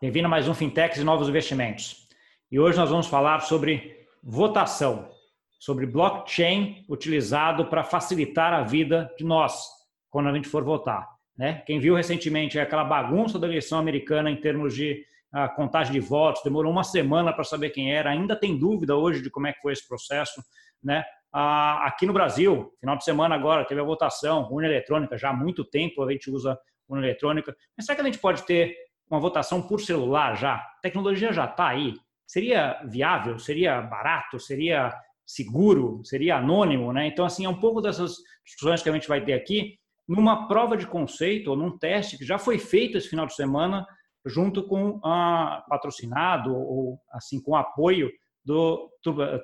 bem-vindo a mais um Fintechs e Novos Investimentos. E hoje nós vamos falar sobre votação, sobre blockchain utilizado para facilitar a vida de nós quando a gente for votar. Né? Quem viu recentemente aquela bagunça da eleição americana em termos de ah, contagem de votos, demorou uma semana para saber quem era, ainda tem dúvida hoje de como é que foi esse processo. Né? Ah, aqui no Brasil, final de semana agora, teve a votação, urna eletrônica, já há muito tempo a gente usa urna eletrônica. Mas será que a gente pode ter uma votação por celular já? A tecnologia já está aí. Seria viável? Seria barato? Seria seguro? Seria anônimo? Né? Então, assim, é um pouco dessas discussões que a gente vai ter aqui numa prova de conceito ou num teste que já foi feito esse final de semana junto com a patrocinado ou assim com apoio do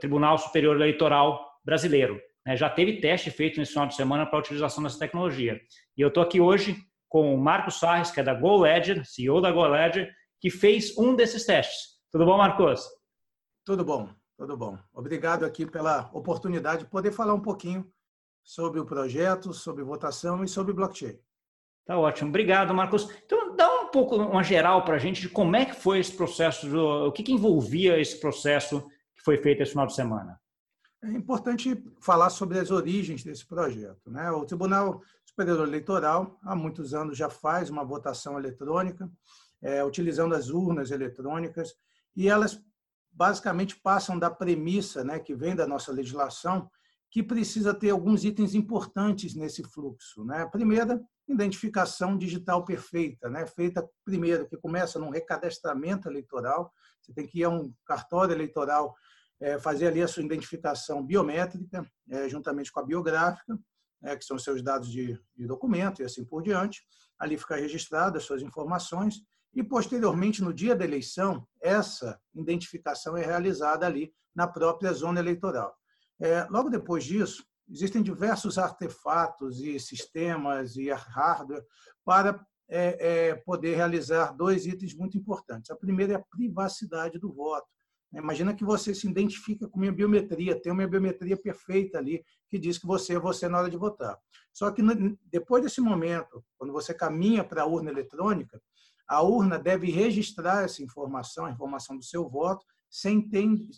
Tribunal Superior Eleitoral Brasileiro. Né? Já teve teste feito nesse final de semana para a utilização dessa tecnologia. E eu estou aqui hoje com o Marcos Sarres, que é da GoLedger, CEO da GoLedger, que fez um desses testes. Tudo bom, Marcos? Tudo bom, tudo bom. Obrigado aqui pela oportunidade de poder falar um pouquinho sobre o projeto, sobre votação e sobre blockchain. Tá ótimo, obrigado, Marcos. Então, dá um pouco uma geral para a gente de como é que foi esse processo, o que, que envolvia esse processo que foi feito esse final de semana. É importante falar sobre as origens desse projeto. Né? O Tribunal Superior Eleitoral, há muitos anos, já faz uma votação eletrônica, é, utilizando as urnas eletrônicas, e elas basicamente passam da premissa né, que vem da nossa legislação, que precisa ter alguns itens importantes nesse fluxo. Né? A primeira, identificação digital perfeita, né? feita primeiro, que começa num recadastramento eleitoral, você tem que ir a um cartório eleitoral é, fazer ali a sua identificação biométrica, é, juntamente com a biográfica, é, que são seus dados de, de, documento e assim por diante. Ali fica registrado as suas informações e, posteriormente, no dia da eleição, essa identificação é realizada ali na própria zona eleitoral. É, logo depois disso, existem diversos artefatos e sistemas e hardware para é, é, poder realizar dois itens muito importantes. A primeira é a privacidade do voto. Imagina que você se identifica com minha biometria, tem uma biometria perfeita ali que diz que você é você na hora de votar. Só que depois desse momento, quando você caminha para a urna eletrônica, a urna deve registrar essa informação, a informação do seu voto, sem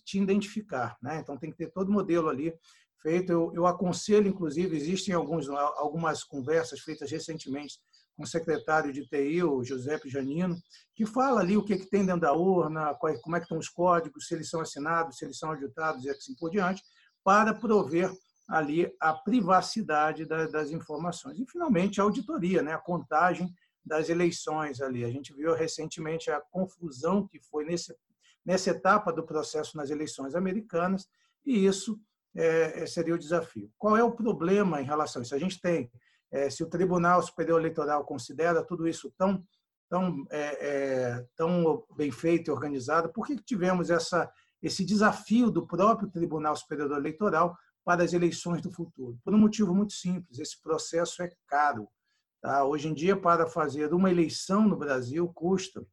te identificar. Né? Então tem que ter todo o modelo ali feito. Eu, eu aconselho, inclusive, existem alguns, algumas conversas feitas recentemente com o secretário de TI, o Giuseppe Janino, que fala ali o que, que tem dentro da urna, como é que estão os códigos, se eles são assinados, se eles são auditados e assim por diante, para prover ali a privacidade das informações. E, finalmente, a auditoria, né? a contagem das eleições ali. A gente viu recentemente a confusão que foi nesse, nessa etapa do processo nas eleições americanas, e isso é, seria o desafio. Qual é o problema em relação a isso? A gente tem é, se o Tribunal Superior Eleitoral considera tudo isso tão, tão, é, é, tão bem feito e organizado, por que tivemos essa, esse desafio do próprio Tribunal Superior Eleitoral para as eleições do futuro? Por um motivo muito simples: esse processo é caro. Tá? Hoje em dia, para fazer uma eleição no Brasil, custa,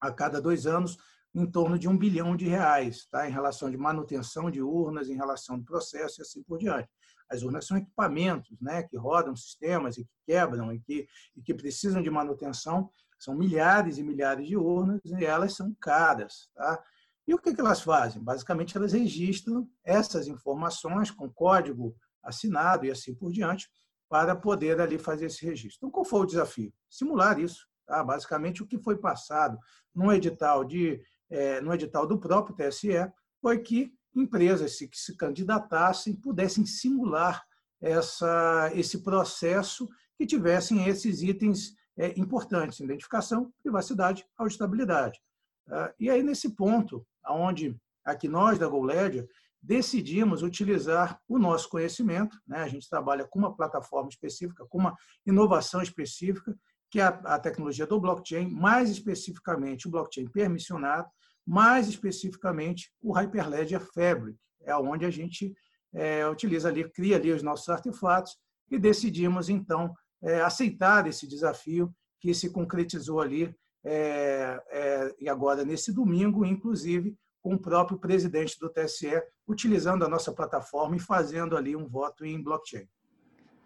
a cada dois anos, em torno de um bilhão de reais, tá? em relação de manutenção de urnas, em relação ao processo e assim por diante. As urnas são equipamentos né, que rodam sistemas e que quebram e que, e que precisam de manutenção. São milhares e milhares de urnas e elas são caras. Tá? E o que, que elas fazem? Basicamente, elas registram essas informações com código assinado e assim por diante para poder ali fazer esse registro. Então, qual foi o desafio? Simular isso. Tá? Basicamente, o que foi passado no edital, de, é, no edital do próprio TSE foi que empresas que se candidatassem pudessem simular essa, esse processo que tivessem esses itens é, importantes, identificação, privacidade, auditabilidade. Ah, e aí, nesse ponto, onde aqui nós da GoLedger decidimos utilizar o nosso conhecimento, né? a gente trabalha com uma plataforma específica, com uma inovação específica, que é a tecnologia do blockchain, mais especificamente o blockchain permissionado, mais especificamente o Hyperledger Fabric, é onde a gente é, utiliza ali, cria ali os nossos artefatos e decidimos então é, aceitar esse desafio que se concretizou ali é, é, e agora nesse domingo, inclusive com o próprio presidente do TSE utilizando a nossa plataforma e fazendo ali um voto em blockchain.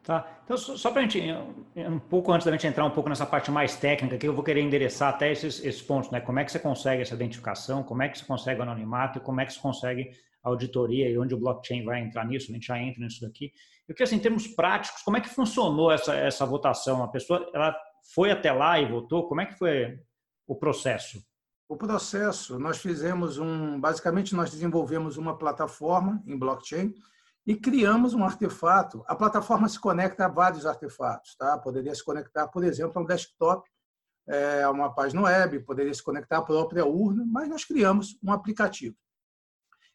Tá. Então, só para a gente, um pouco antes da gente entrar um pouco nessa parte mais técnica, que eu vou querer endereçar até esses, esses pontos, né? Como é que você consegue essa identificação, como é que você consegue o anonimato, como é que você consegue a auditoria e onde o blockchain vai entrar nisso, a gente já entra nisso daqui. Eu queria, assim, em termos práticos, como é que funcionou essa, essa votação? A pessoa, ela foi até lá e votou? Como é que foi o processo? O processo, nós fizemos um, basicamente nós desenvolvemos uma plataforma em blockchain e criamos um artefato. A plataforma se conecta a vários artefatos, tá? Poderia se conectar, por exemplo, a um desktop, é, a uma página web, poderia se conectar à própria urna, mas nós criamos um aplicativo.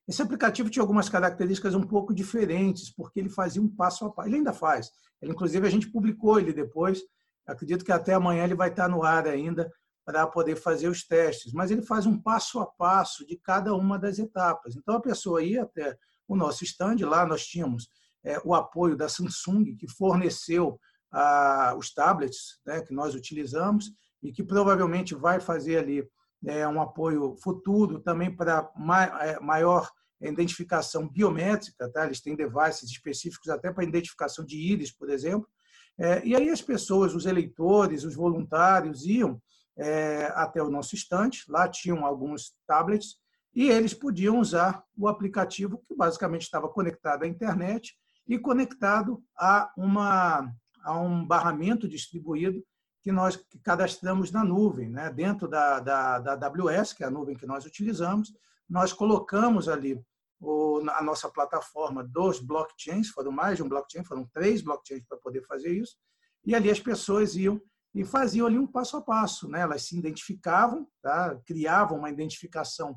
Esse aplicativo tinha algumas características um pouco diferentes, porque ele fazia um passo a passo. Ele ainda faz. Ele, inclusive, a gente publicou ele depois. Acredito que até amanhã ele vai estar no ar ainda para poder fazer os testes. Mas ele faz um passo a passo de cada uma das etapas. Então, a pessoa ia até o nosso stand. Lá nós tínhamos é, o apoio da Samsung, que forneceu ah, os tablets né, que nós utilizamos e que provavelmente vai fazer ali é, um apoio futuro também para é, maior identificação biométrica. Tá? Eles têm devices específicos até para identificação de íris, por exemplo. É, e aí as pessoas, os eleitores, os voluntários iam é, até o nosso estante. Lá tinham alguns tablets e eles podiam usar o aplicativo que basicamente estava conectado à internet e conectado a, uma, a um barramento distribuído que nós cadastramos na nuvem, né? dentro da, da, da AWS, que é a nuvem que nós utilizamos, nós colocamos ali o, a nossa plataforma dos blockchains, foram mais de um blockchain, foram três blockchains para poder fazer isso, e ali as pessoas iam e faziam ali um passo a passo, né? elas se identificavam, tá? criavam uma identificação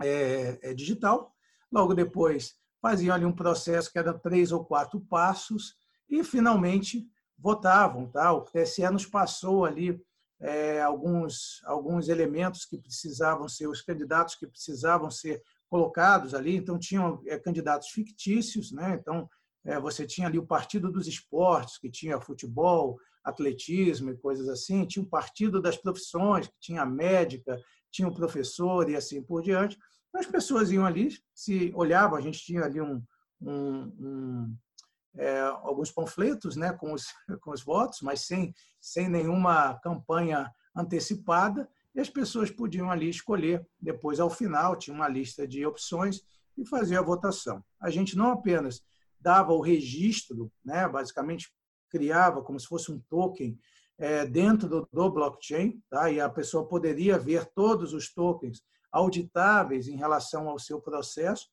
é, é, digital. Logo depois, faziam ali um processo que era três ou quatro passos e, finalmente, votavam. Tá? O TSE nos passou ali é, alguns, alguns elementos que precisavam ser, os candidatos que precisavam ser colocados ali. Então, tinham é, candidatos fictícios. Né? Então, é, você tinha ali o Partido dos Esportes, que tinha futebol, atletismo e coisas assim. Tinha o Partido das Profissões, que tinha médica, tinha o professor e assim por diante. As pessoas iam ali, se olhavam, a gente tinha ali um, um, um é, alguns panfletos né, com, os, com os votos, mas sem, sem nenhuma campanha antecipada, e as pessoas podiam ali escolher. Depois, ao final, tinha uma lista de opções e fazer a votação. A gente não apenas dava o registro, né, basicamente criava como se fosse um token é, dentro do, do blockchain, tá? e a pessoa poderia ver todos os tokens auditáveis em relação ao seu processo,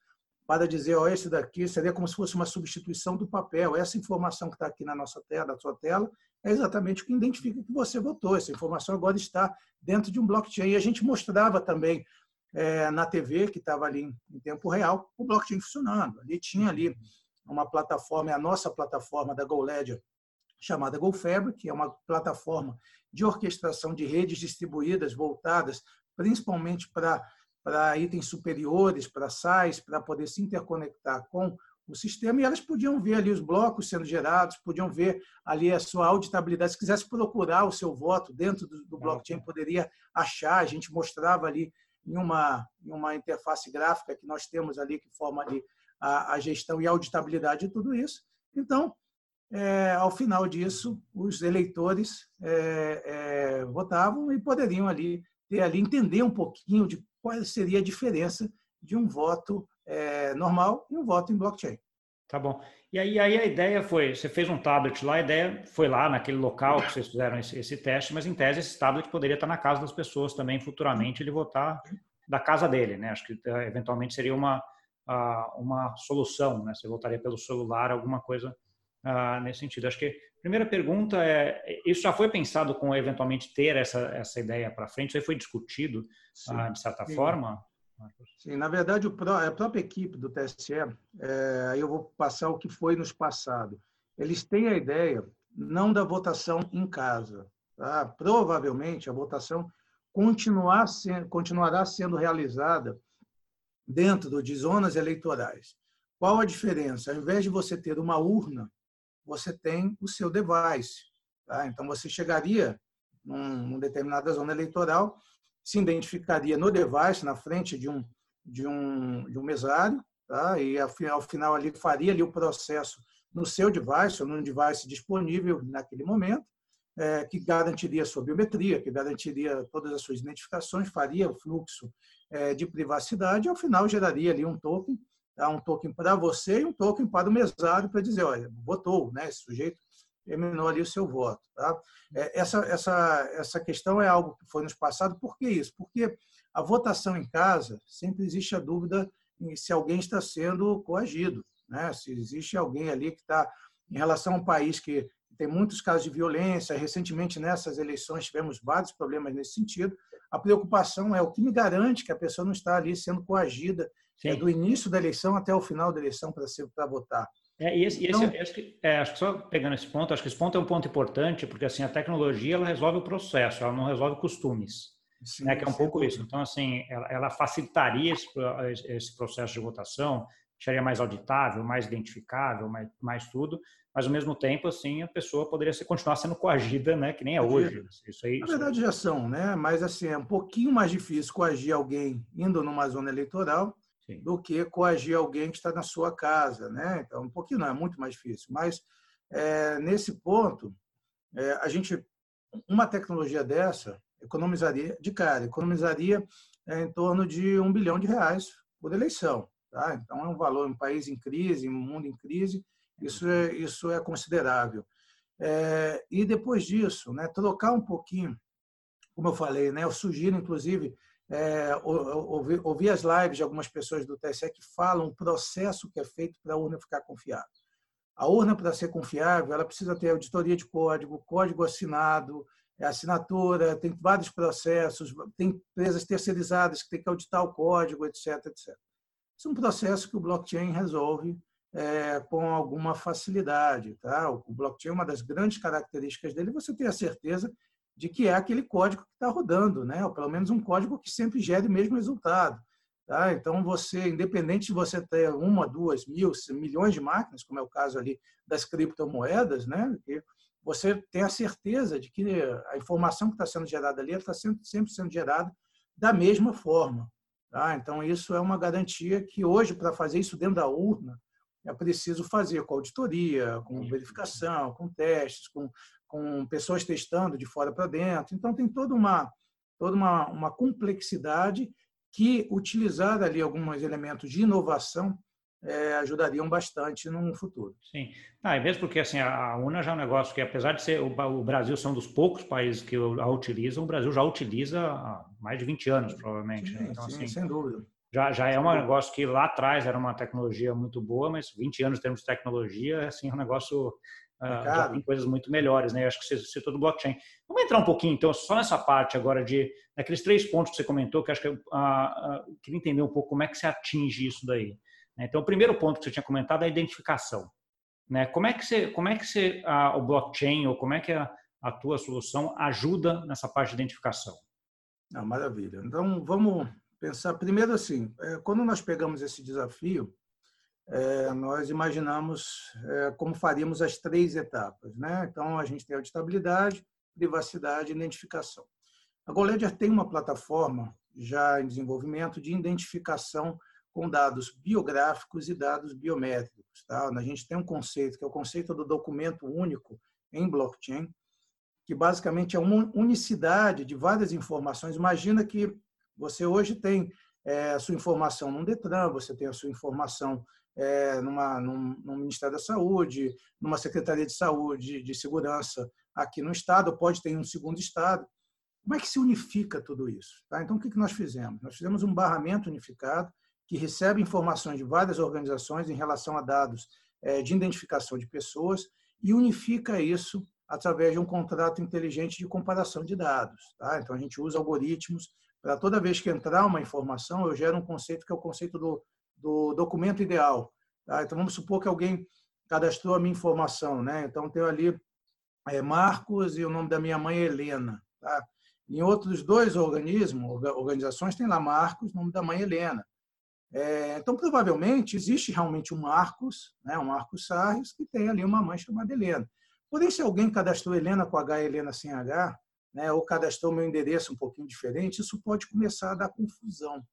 para dizer, ó, esse daqui seria como se fosse uma substituição do papel. Essa informação que está aqui na nossa tela, na sua tela, é exatamente o que identifica que você votou. Essa informação agora está dentro de um blockchain. E a gente mostrava também é, na TV, que estava ali em, tempo real, o blockchain funcionando. Ali tinha ali uma plataforma, é a nossa plataforma da GoLedger, chamada GoFabric, que é uma plataforma de orquestração de redes distribuídas voltadas principalmente para para itens superiores, para SAIs, para poder se interconectar com o sistema, e elas podiam ver ali os blocos sendo gerados, podiam ver ali a sua auditabilidade. Se quisesse procurar o seu voto dentro do, blockchain, poderia achar. A gente mostrava ali em uma, em uma interface gráfica que nós temos ali, que forma ali a, a gestão e a auditabilidade de tudo isso. Então, é, ao final disso, os eleitores é, é, votavam e poderiam ali ter ali entender um pouquinho de qual seria a diferença de um voto é, normal e um voto em blockchain. Tá bom. E aí, aí, a ideia foi, você fez um tablet lá, a ideia foi lá naquele local que vocês fizeram esse, esse, teste, mas em tese esse tablet poderia estar na casa das pessoas também futuramente ele votar da casa dele, né? Acho que é, eventualmente seria uma uma solução, né? Você votaria pelo celular, alguma coisa uh, nesse sentido. Acho que Primeira pergunta é: isso já foi pensado com eventualmente ter essa, essa ideia para frente? Isso aí foi discutido ah, de certa sim. forma? Sim, na verdade, a própria equipe do TSE, é, aí eu vou passar o que foi nos passado. Eles têm a ideia não da votação em casa. Tá? Provavelmente a votação continuar sendo, continuará sendo realizada dentro de zonas eleitorais. Qual a diferença? Ao invés de você ter uma urna você tem o seu device. Tá? Então, você chegaria num, numa determinada zona eleitoral, se identificaria no device, na frente de um, de um, de um mesário, tá? e ao final ali faria ali o processo no seu device ou num device disponível naquele momento, é, que garantiria sua biometria, que garantiria todas as suas identificações, faria o fluxo é, de privacidade e, ao final, geraria ali um token, tá? um token para você e um token para o mesário para dizer, olha, votou, né? esse sujeito terminou ali o seu voto. Tá? É, essa, essa, essa questão é algo que foi nos passado. Por que isso? Porque a votação em casa, sempre existe a dúvida se alguém está sendo coagido, né? se existe alguém ali que está, em relação a um país que tem muitos casos de violência, recentemente nessas eleições tivemos vários problemas nesse sentido, a preocupação é o que me garante que a pessoa não está ali sendo coagida é, do início da eleição até o final da eleição para votar. É, e esse, então, esse, acho, que, é, acho que só pegando esse ponto, acho que esse ponto é um ponto importante, porque assim a tecnologia ela resolve o processo, ela não resolve costumes, sim, né, que é um pouco isso. Então assim, ela, ela facilitaria esse, esse, processo de votação, deixaria mais auditável, mais identificável, mais, mais tudo, mas ao mesmo tempo assim a pessoa poderia continuar sendo coagida, né, que nem é hoje. Isso aí, Na verdade já são, né? Mas assim é um pouquinho mais difícil coagir alguém indo numa zona eleitoral Sim. do que coagir alguém que está na sua casa, né? Então, um pouquinho não, é muito mais difícil. Mas, é, nesse ponto, é, a gente, uma tecnologia dessa economizaria, de cara, economizaria é, em torno de um bilhão de reais por eleição. Tá? Então, é um valor, um país em crise, um mundo em crise, isso é, isso é considerável. É, e depois disso, né, trocar um pouquinho, como eu falei, né, eu sugiro, inclusive, é, ouvi, ouvi, as lives de algumas pessoas do TSE que falam o processo que é feito para a urna ficar confiável. A urna, para ser confiável, ela precisa ter auditoria de código, código assinado, é assinatura, tem vários processos, tem empresas terceirizadas que têm que auditar o código, etc. etc. Isso é um processo que o blockchain resolve é, com alguma facilidade. Tá? O blockchain, uma das grandes características dele, é você ter a certeza de que é aquele código que está rodando, né? ou pelo menos um código que sempre gere o mesmo resultado. Tá? Então, você, independente de você ter uma, duas, mil, milhões de máquinas, como é o caso ali das criptomoedas, né? você tem a certeza de que a informação que está sendo gerada ali está sempre, sempre sendo gerada da mesma forma. Tá? Então, isso é uma garantia que hoje, para fazer isso dentro da urna, é preciso fazer com auditoria, com verificação, com testes, com com pessoas testando de fora para dentro. Então, tem toda uma, toda uma, uma complexidade que utilizar ali alguns elementos de inovação é, ajudariam bastante no futuro. Sim, ah, é mesmo porque assim a UNA já é um negócio que apesar de ser o, Brasil ser um dos poucos países que a utilizam, o Brasil já utiliza há mais de 20 anos provavelmente. Sim, né? então, sim, assim, sem dúvida. Já, já é um negócio que lá atrás era uma tecnologia muito boa, mas 20 anos em termos de tecnologia, assim, é um negócio Uh, já tem coisas muito melhores, né? Eu acho que você citou do blockchain. Vamos entrar um pouquinho, então, só nessa parte agora de daqueles três pontos que você comentou, que acho que eu uh, uh, queria entender um pouco como é que você atinge isso daí. Né? Então, o primeiro ponto que você tinha comentado é a identificação. Né? Como é que você, como é que você, o blockchain ou como é que a, a tua solução ajuda nessa parte de identificação? Ah, maravilha. Então, vamos pensar primeiro assim, é, quando nós pegamos esse desafio, é, nós imaginamos é, como faríamos as três etapas. Né? Então, a gente tem auditabilidade, privacidade e identificação. A GoLedger tem uma plataforma já em desenvolvimento de identificação com dados biográficos e dados biométricos. Tá? A gente tem um conceito, que é o conceito do documento único em blockchain, que basicamente é uma unicidade de várias informações. Imagina que você hoje tem é, a sua informação num Detran, você tem a sua informação é, numa, num, no Ministério da Saúde, numa Secretaria de Saúde, de Segurança aqui no Estado, pode ter um segundo Estado. Como é que se unifica tudo isso? Tá? Então, o que nós fizemos? Nós fizemos um barramento unificado que recebe informações de várias organizações em relação a dados é, de identificação de pessoas e unifica isso através de um contrato inteligente de comparação de dados. Tá? Então, a gente usa algoritmos para toda vez que entrar uma informação, eu gero um conceito que é o conceito do do documento ideal. Tá? Então, vamos supor que alguém cadastrou a minha informação. Né? Então, tenho ali é, Marcos e o nome da minha mãe Helena. Tá? Em outros dois organismos, organizações, tem lá Marcos, nome da mãe Helena. É, então, provavelmente, existe realmente um Marcos, né, um Marcos Sarres, que tem ali uma mãe chamada Helena. Porém, se alguém cadastrou Helena com H, Helena sem H, né, ou cadastrou meu endereço um pouquinho diferente, isso pode começar a dar confusão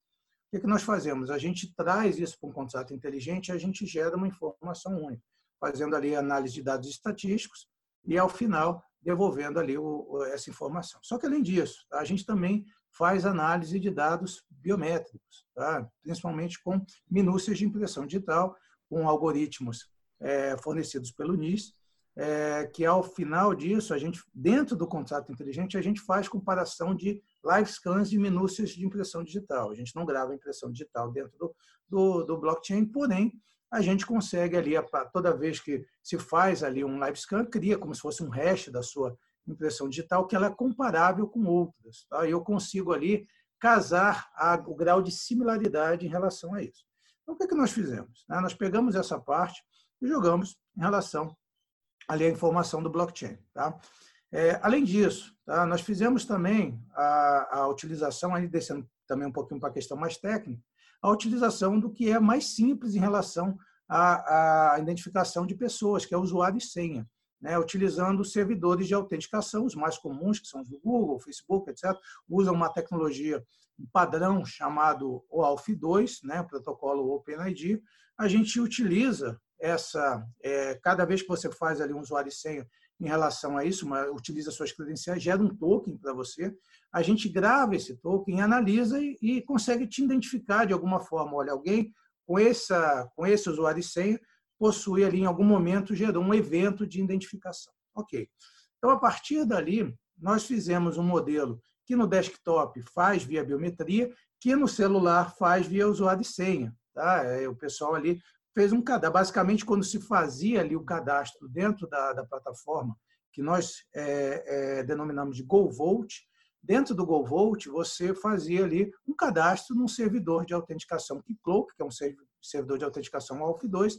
que, que nós fazemos? A gente traz isso para um contrato inteligente e a gente gera uma informação única. fazendo ali análise de dados estatísticos e, ao final, devolvendo ali o, essa informação. Só que, além disso, a gente também faz análise de dados biométricos, tá? principalmente com minúcias de impressão digital, com algoritmos é, fornecidos pelo NIS, é, que ao final disso, a gente, dentro do contrato inteligente, a gente faz comparação de live scans de minúcias de impressão digital. A gente não grava impressão digital dentro do, do, do blockchain, porém, a gente consegue ali, toda vez que se faz ali um live scan, cria como se fosse um hash da sua impressão digital, que ela é comparável com outras. Tá? Eu consigo ali casar a, o grau de similaridade em relação a isso. Então, o que, é que nós fizemos? Né? Nós pegamos essa parte e jogamos em relação ali à informação do blockchain. Tá? É, além disso, tá? nós fizemos também a, a utilização, aí descendo também um pouquinho para a questão mais técnica, a utilização do que é mais simples em relação à, à identificação de pessoas, que é usuário e senha. Né, utilizando servidores de autenticação, os mais comuns, que são os do Google, Facebook, etc., usam uma tecnologia um padrão chamado OAuth2, né, protocolo OpenID. A gente utiliza essa, é, cada vez que você faz ali um usuário e senha em relação a isso, uma, utiliza suas credenciais, gera um token para você, a gente grava esse token, analisa e, e, consegue te identificar de alguma forma. Olha, alguém com, essa, com esse usuário e senha possui ali, em algum momento, gerou um evento de identificação. Ok. Então, a partir dali, nós fizemos um modelo que no desktop faz via biometria, que no celular faz via usuário e senha. Tá? É, o pessoal ali fez um cadastro. Basicamente, quando se fazia ali o cadastro dentro da, da plataforma, que nós é, é, denominamos de GoVolt, dentro do GoVolt você fazia ali um cadastro num servidor de autenticação Keycloak, que é um servidor de autenticação AUF2,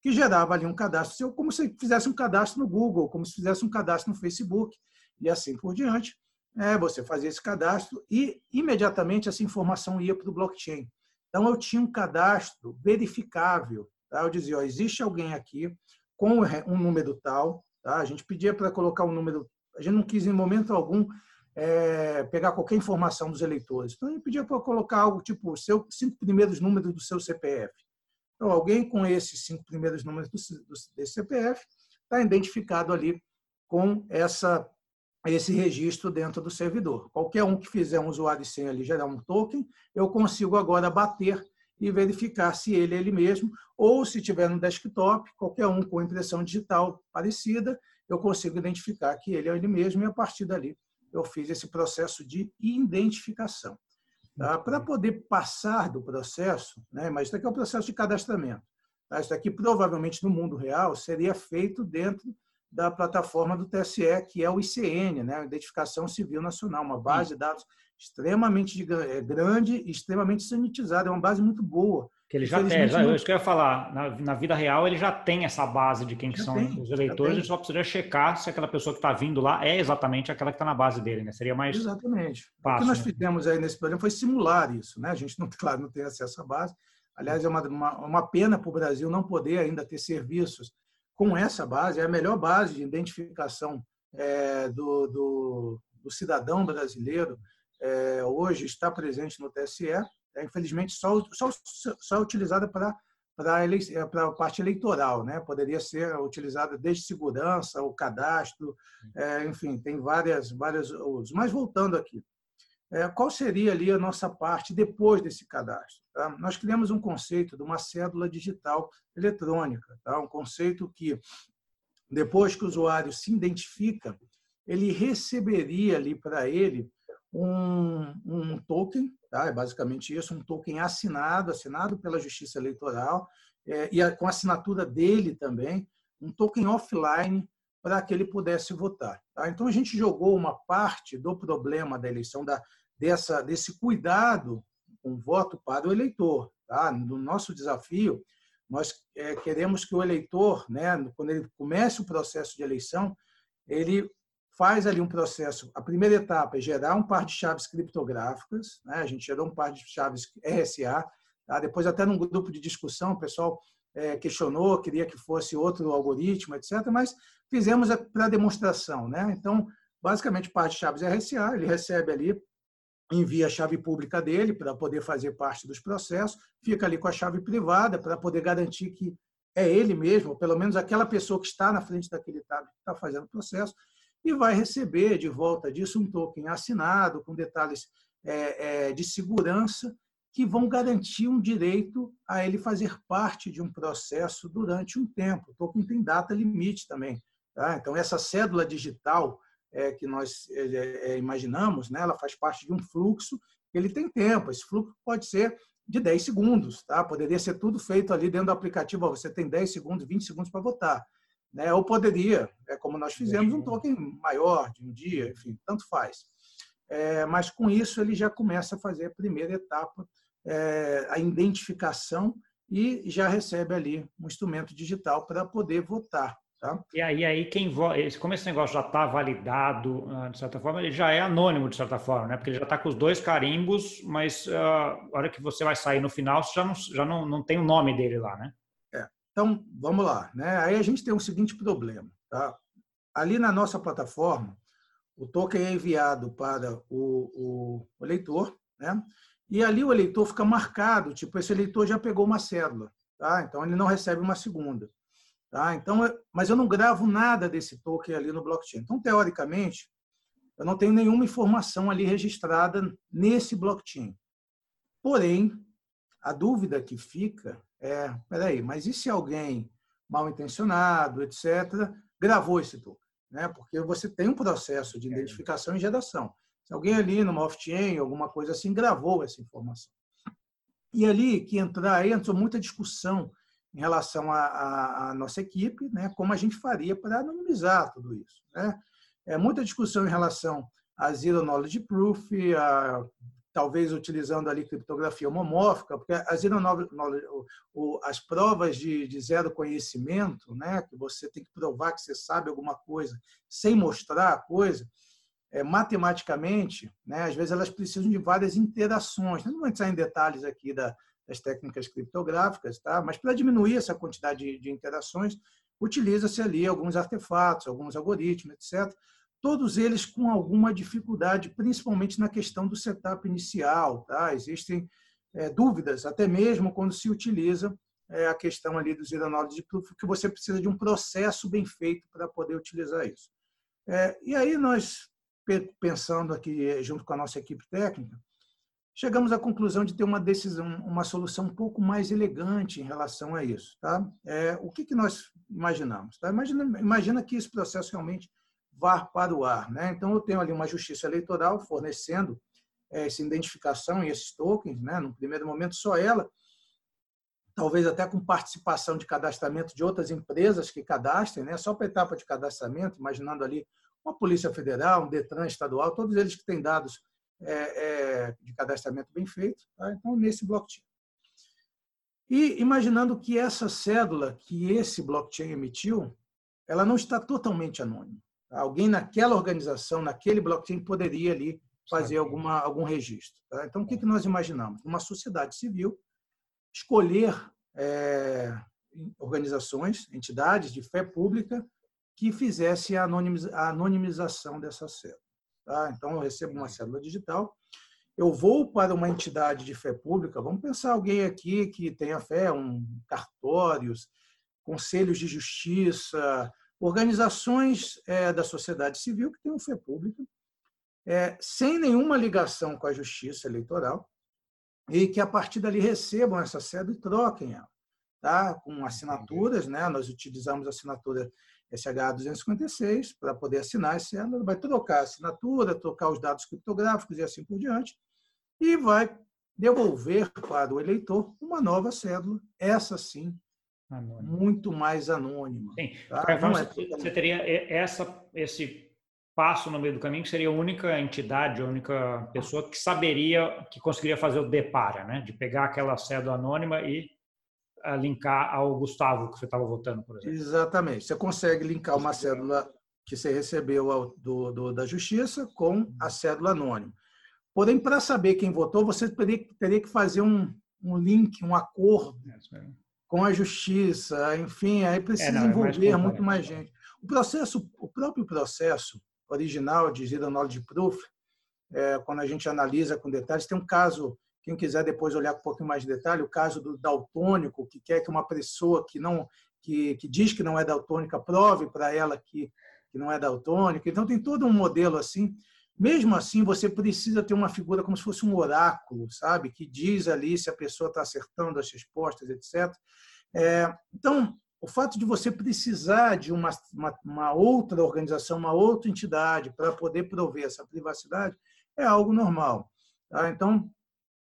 que gerava ali um cadastro como se fizesse um cadastro no Google, como se fizesse um cadastro no Facebook, e assim por diante. É, você fazia esse cadastro e imediatamente essa informação ia para o blockchain. Então, eu tinha um cadastro verificável Tá? Eu dizia, ó, existe alguém aqui com um número tal, tá? a gente pedia para colocar um número, a gente não quis em momento algum é, pegar qualquer informação dos eleitores. Então, gente pedia para colocar algo tipo seu, cinco primeiros números do seu CPF. Então, alguém com esses cinco primeiros números do, do, desse CPF está identificado ali com essa, esse registro dentro do servidor. Qualquer um que fizer um usuário senha ali gerar um token, eu consigo agora bater e verificar se ele é ele mesmo, ou se tiver no desktop, qualquer um com impressão digital parecida, eu consigo identificar que ele é ele mesmo e a partir dali eu fiz esse processo de identificação. Tá? Para poder passar do processo, né? mas isso aqui é o processo de cadastramento. Tá? Isso aqui provavelmente no mundo real seria feito dentro da plataforma do TSE, que é o ICN, né? Identificação Civil Nacional, uma base de dados extremamente é, grande e extremamente sanitizada, é uma base muito boa. Que ele já tem, já, não... isso que eu ia falar, na, na, vida real ele já tem essa base de quem que são tem, os eleitores, ele só precisaria checar se aquela pessoa que está vindo lá é exatamente aquela que está na base dele, né? Seria mais Exatamente. Fácil, o que nós né? fizemos aí nesse programa foi simular isso, né? A gente, não, claro, não tem acesso à base. Aliás, é uma, uma, uma pena para o Brasil não poder ainda ter serviços com essa base, é a melhor base de identificação é, do, do, do cidadão brasileiro é, hoje está presente no TSE, é, infelizmente só, só, só utilizada para para é, a parte eleitoral, né? Poderia ser utilizada desde segurança, o cadastro, é, enfim, tem várias várias usos. Mas voltando aqui, é, qual seria ali a nossa parte depois desse cadastro? Tá? Nós criamos um conceito de uma cédula digital eletrônica, tá? Um conceito que depois que o usuário se identifica, ele receberia ali para ele um, um token, tá? é basicamente isso, um token assinado, assinado pela Justiça Eleitoral, é, e a, com a assinatura dele também, um token offline para que ele pudesse votar. Tá? Então, a gente jogou uma parte do problema da eleição, da, dessa, desse cuidado com o voto para o eleitor. Tá? No nosso desafio, nós é, queremos que o eleitor, né, quando ele comece o processo de eleição, ele faz ali um processo. A primeira etapa é gerar um par de chaves criptográficas. Né? A gente gerou um par de chaves RSA. Tá? Depois, até num grupo de discussão, o pessoal é, questionou, queria que fosse outro algoritmo, etc. Mas fizemos para demonstração. Né? Então, basicamente, par de chaves RSA. Ele recebe ali, envia a chave pública dele para poder fazer parte dos processos, fica ali com a chave privada para poder garantir que é ele mesmo, ou pelo menos aquela pessoa que está na frente daquele tablet que está fazendo o processo, e vai receber de volta disso um token assinado, com detalhes é, é, de segurança, que vão garantir um direito a ele fazer parte de um processo durante um tempo. O token tem data limite também. Tá? Então, essa cédula digital é, que nós é, é, imaginamos, né, ela faz parte de um fluxo, ele tem tempo. Esse fluxo pode ser de 10 segundos. Tá? Poderia ser tudo feito ali dentro do aplicativo. Você tem 10 segundos, 20 segundos para votar. Né? Ou poderia, é como nós fizemos, um token maior, de um dia, enfim, tanto faz. É, mas com isso ele já começa a fazer a primeira etapa, é, a identificação e já recebe ali um instrumento digital para poder votar. Tá? E aí, aí quem como esse negócio já está validado, ah, de certa forma, ele já é anônimo, de certa forma, né? porque ele já está com os dois carimbos, mas uh, a hora que você vai sair no final, você já não, já não, não tem o nome dele lá, né? É. Então, vamos lá. Né? Aí a gente tem um seguinte problema. Tá? Ali na nossa plataforma, o token é enviado para o, o eleitor, né? e ali o eleitor fica marcado, tipo, esse eleitor já pegou uma cédula, tá? então ele não recebe uma segunda. Tá? Então, mas eu não gravo nada desse token ali no blockchain. Então, teoricamente, eu não tenho nenhuma informação ali registrada nesse blockchain. Porém, a dúvida que fica é, peraí, mas e se alguém mal intencionado, etc., gravou esse token? Né? Porque você tem um processo de é. identificação e geração. Se alguém ali numa off-chain, alguma coisa assim, gravou essa informação. E ali que entrar, aí entrou muita discussão em relação à, nossa equipe, né, como a gente faria para anonimizar tudo isso. Né? É muita discussão em relação a Zero Knowledge Proof, a, talvez utilizando ali criptografia homomórfica, porque a Zero Knowledge, o, as provas de, de, zero conhecimento, né, que você tem que provar que você sabe alguma coisa sem mostrar a coisa, é, matematicamente, né, às vezes elas precisam de várias interações. Não vou entrar em detalhes aqui da, das técnicas criptográficas, tá? mas para diminuir essa quantidade de, de interações, utiliza-se ali alguns artefatos, alguns algoritmos, etc. Todos eles com alguma dificuldade, principalmente na questão do setup inicial. Tá? Existem é, dúvidas, até mesmo quando se utiliza é, a questão ali do Zero Knowledge Proof, que você precisa de um processo bem feito para poder utilizar isso. É, e aí nós, pensando aqui junto com a nossa equipe técnica, chegamos à conclusão de ter uma decisão, uma solução um pouco mais elegante em relação a isso. Tá? É, o que, que nós imaginamos? Tá? Imagina, imagina que esse processo realmente vá para o ar. Né? Então, eu tenho ali uma justiça eleitoral fornecendo é, essa identificação e esses tokens, né? no primeiro momento só ela, talvez até com participação de cadastramento de outras empresas que cadastrem, né? só para a etapa de cadastramento, imaginando ali uma Polícia Federal, um Detran estadual, todos eles que têm dados é, é, de cadastramento bem feito, tá? então nesse blockchain. E imaginando que essa cédula que esse blockchain emitiu, ela não está totalmente anônima. Alguém naquela organização, naquele blockchain, poderia ali fazer alguma, algum registro. Tá? Então, o que, que nós imaginamos? Uma sociedade civil escolher é, organizações, entidades de fé pública que fizesse a anonimização dessa cédula. Tá? Então, eu recebo uma cédula digital, eu vou para uma entidade de fé pública, vamos pensar alguém aqui que tenha fé, um cartórios, conselhos de justiça, organizações é, da sociedade civil que tenham fé pública, é, sem nenhuma ligação com a justiça eleitoral, e que a partir dali recebam essa cédula e troquem ela, tá? com assinaturas, né? nós utilizamos a assinatura SH256 para poder assinar essa cédula, vai trocar a assinatura, trocar os dados criptográficos e assim por diante, e vai devolver para o eleitor uma nova cédula, essa sim, anônima. muito mais anônima. Sim. Tá? É você teria essa, esse passo no meio do caminho que seria a única entidade, a única pessoa que saberia, que conseguiria fazer o depara, né? de pegar aquela cédula anônima e linkar ao Gustavo que você estava votando, por exemplo. Exatamente. Você consegue linkar uma cédula que você recebeu do, do, da Justiça com a cédula anônima. Porém, para saber quem votou, você teria, teria que fazer um, um link, um acordo é com a Justiça, enfim, aí precisa é, não, envolver é mais muito mais gente. O processo, o próprio processo original de Zero Knowledge Proof, é, quando a gente analisa com detalhes, tem um caso quem quiser depois olhar com um pouquinho mais de detalhe, o caso do daltônico, que quer que uma pessoa que não que, que diz que não é daltônica prove para ela que, que não é daltônica. Então tem todo um modelo assim. Mesmo assim, você precisa ter uma figura como se fosse um oráculo, sabe, que diz ali se a pessoa está acertando as respostas, etc. É, então, o fato de você precisar de uma, uma, uma, outra organização, uma outra entidade para poder prover essa privacidade é algo normal. Tá? Então,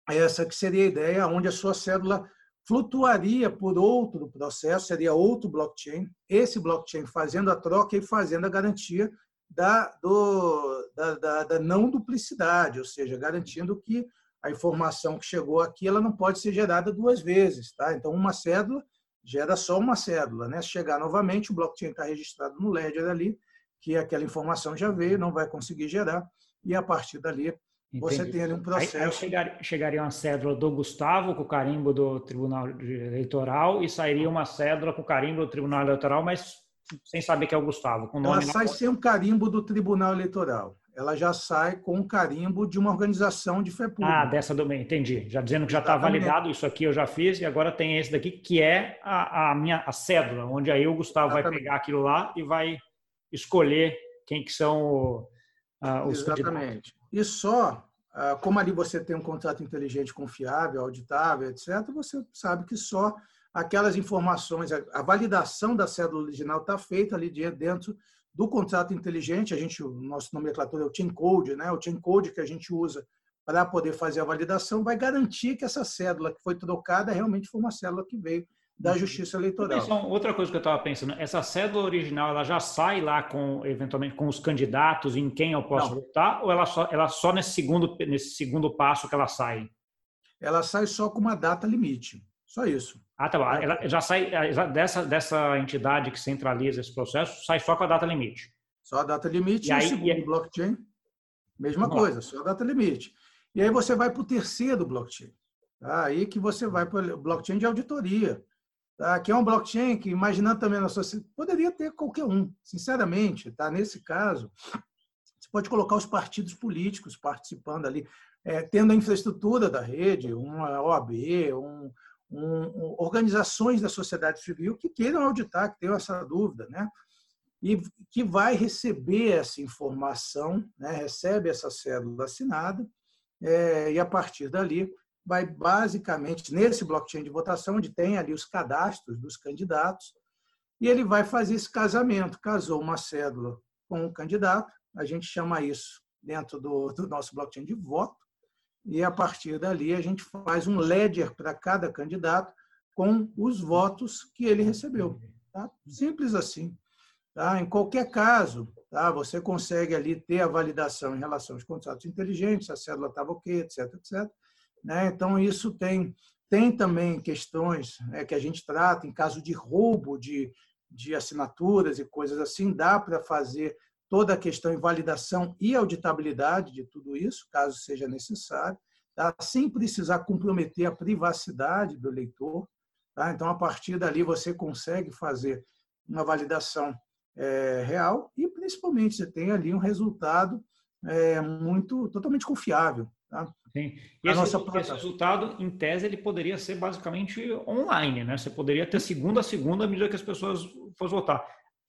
essa que seria a ideia, onde a sua cédula flutuaria por outro processo, seria outro blockchain, esse blockchain fazendo a troca e fazendo a garantia da, do, da, da, da não duplicidade, ou seja, garantindo que a informação que chegou aqui ela não pode ser gerada duas vezes. Tá? Então, uma cédula gera só uma cédula. Né? Se chegar novamente, o blockchain está registrado no Ledger ali, que aquela informação já veio, não vai conseguir gerar, e a partir dali você Entendi. tem ali um processo. Aí, aí chegaria, chegaria uma cédula do Gustavo com o carimbo do Tribunal Eleitoral e sairia uma cédula com o carimbo do Tribunal Eleitoral, mas sem saber que é o Gustavo. Com nome Ela sai sem um carimbo do Tribunal Eleitoral. Ela já sai com o carimbo de uma organização de fé pública. Ah, dessa do meio, entendi. Já dizendo que já está validado, isso aqui eu já fiz, e agora tem esse daqui, que é a, a minha a cédula, onde aí o Gustavo Exatamente. vai pegar aquilo lá e vai escolher quem que são uh, os Exatamente. Candidatos. E só, uh, como ali você tem um contrato inteligente confiável, auditável, etc., você sabe que só aquelas informações, a, validação da cédula original está feita ali dentro do contrato inteligente, a gente, o nosso nomenclatura é o chain code, né? O chain code que a gente usa para poder fazer a validação vai garantir que essa cédula que foi trocada realmente foi uma cédula que veio da uhum. Justiça Eleitoral. Então, outra coisa que eu estava pensando, essa cédula original, ela já sai lá com eventualmente com os candidatos em quem eu posso Não. votar, ou ela só, ela só nesse segundo nesse segundo passo que ela sai? Ela sai só com uma data limite. Só isso. Ah, tá bom. Ela já sai dessa, dessa entidade que centraliza esse processo, sai só com a data limite. Só a data limite e, e aí, o segundo e... blockchain, mesma Vamos coisa, lá. só a data limite. E aí você vai para o terceiro blockchain. Tá? Aí que você vai para o blockchain de auditoria. Tá? Que é um blockchain que, imaginando também na sociedade, poderia ter qualquer um, sinceramente. Tá? Nesse caso, você pode colocar os partidos políticos participando ali, é, tendo a infraestrutura da rede, uma OAB, um, um, organizações da sociedade civil que queiram auditar, que tenham essa dúvida, né? E que vai receber essa informação, né? recebe essa cédula assinada, é, e a partir dali vai basicamente nesse blockchain de votação, onde tem ali os cadastros dos candidatos, e ele vai fazer esse casamento. Casou uma cédula com um candidato, a gente chama isso dentro do, do nosso blockchain de voto, e a partir dali a gente faz um ledger para cada candidato com os votos que ele recebeu. Tá? Simples assim. Tá? Em qualquer caso, tá? você consegue ali ter a validação em relação aos contratos inteligentes, a cédula estava ok, etc, etc. Né? Então, isso tem, tem também questões né, que a gente trata em caso de roubo de, de assinaturas e coisas assim, dá para fazer toda a questão em validação e auditabilidade de tudo isso, caso seja necessário, tá? sem precisar comprometer a privacidade do leitor. Tá? Então, a partir dali, você consegue fazer uma validação é, real e, principalmente, você tem ali um resultado é, muito totalmente confiável. Tá? Sim. E esse, nossa... esse, resultado, em tese, ele poderia ser basicamente online, né? Você poderia ter segunda a segunda à medida que as pessoas fossem votar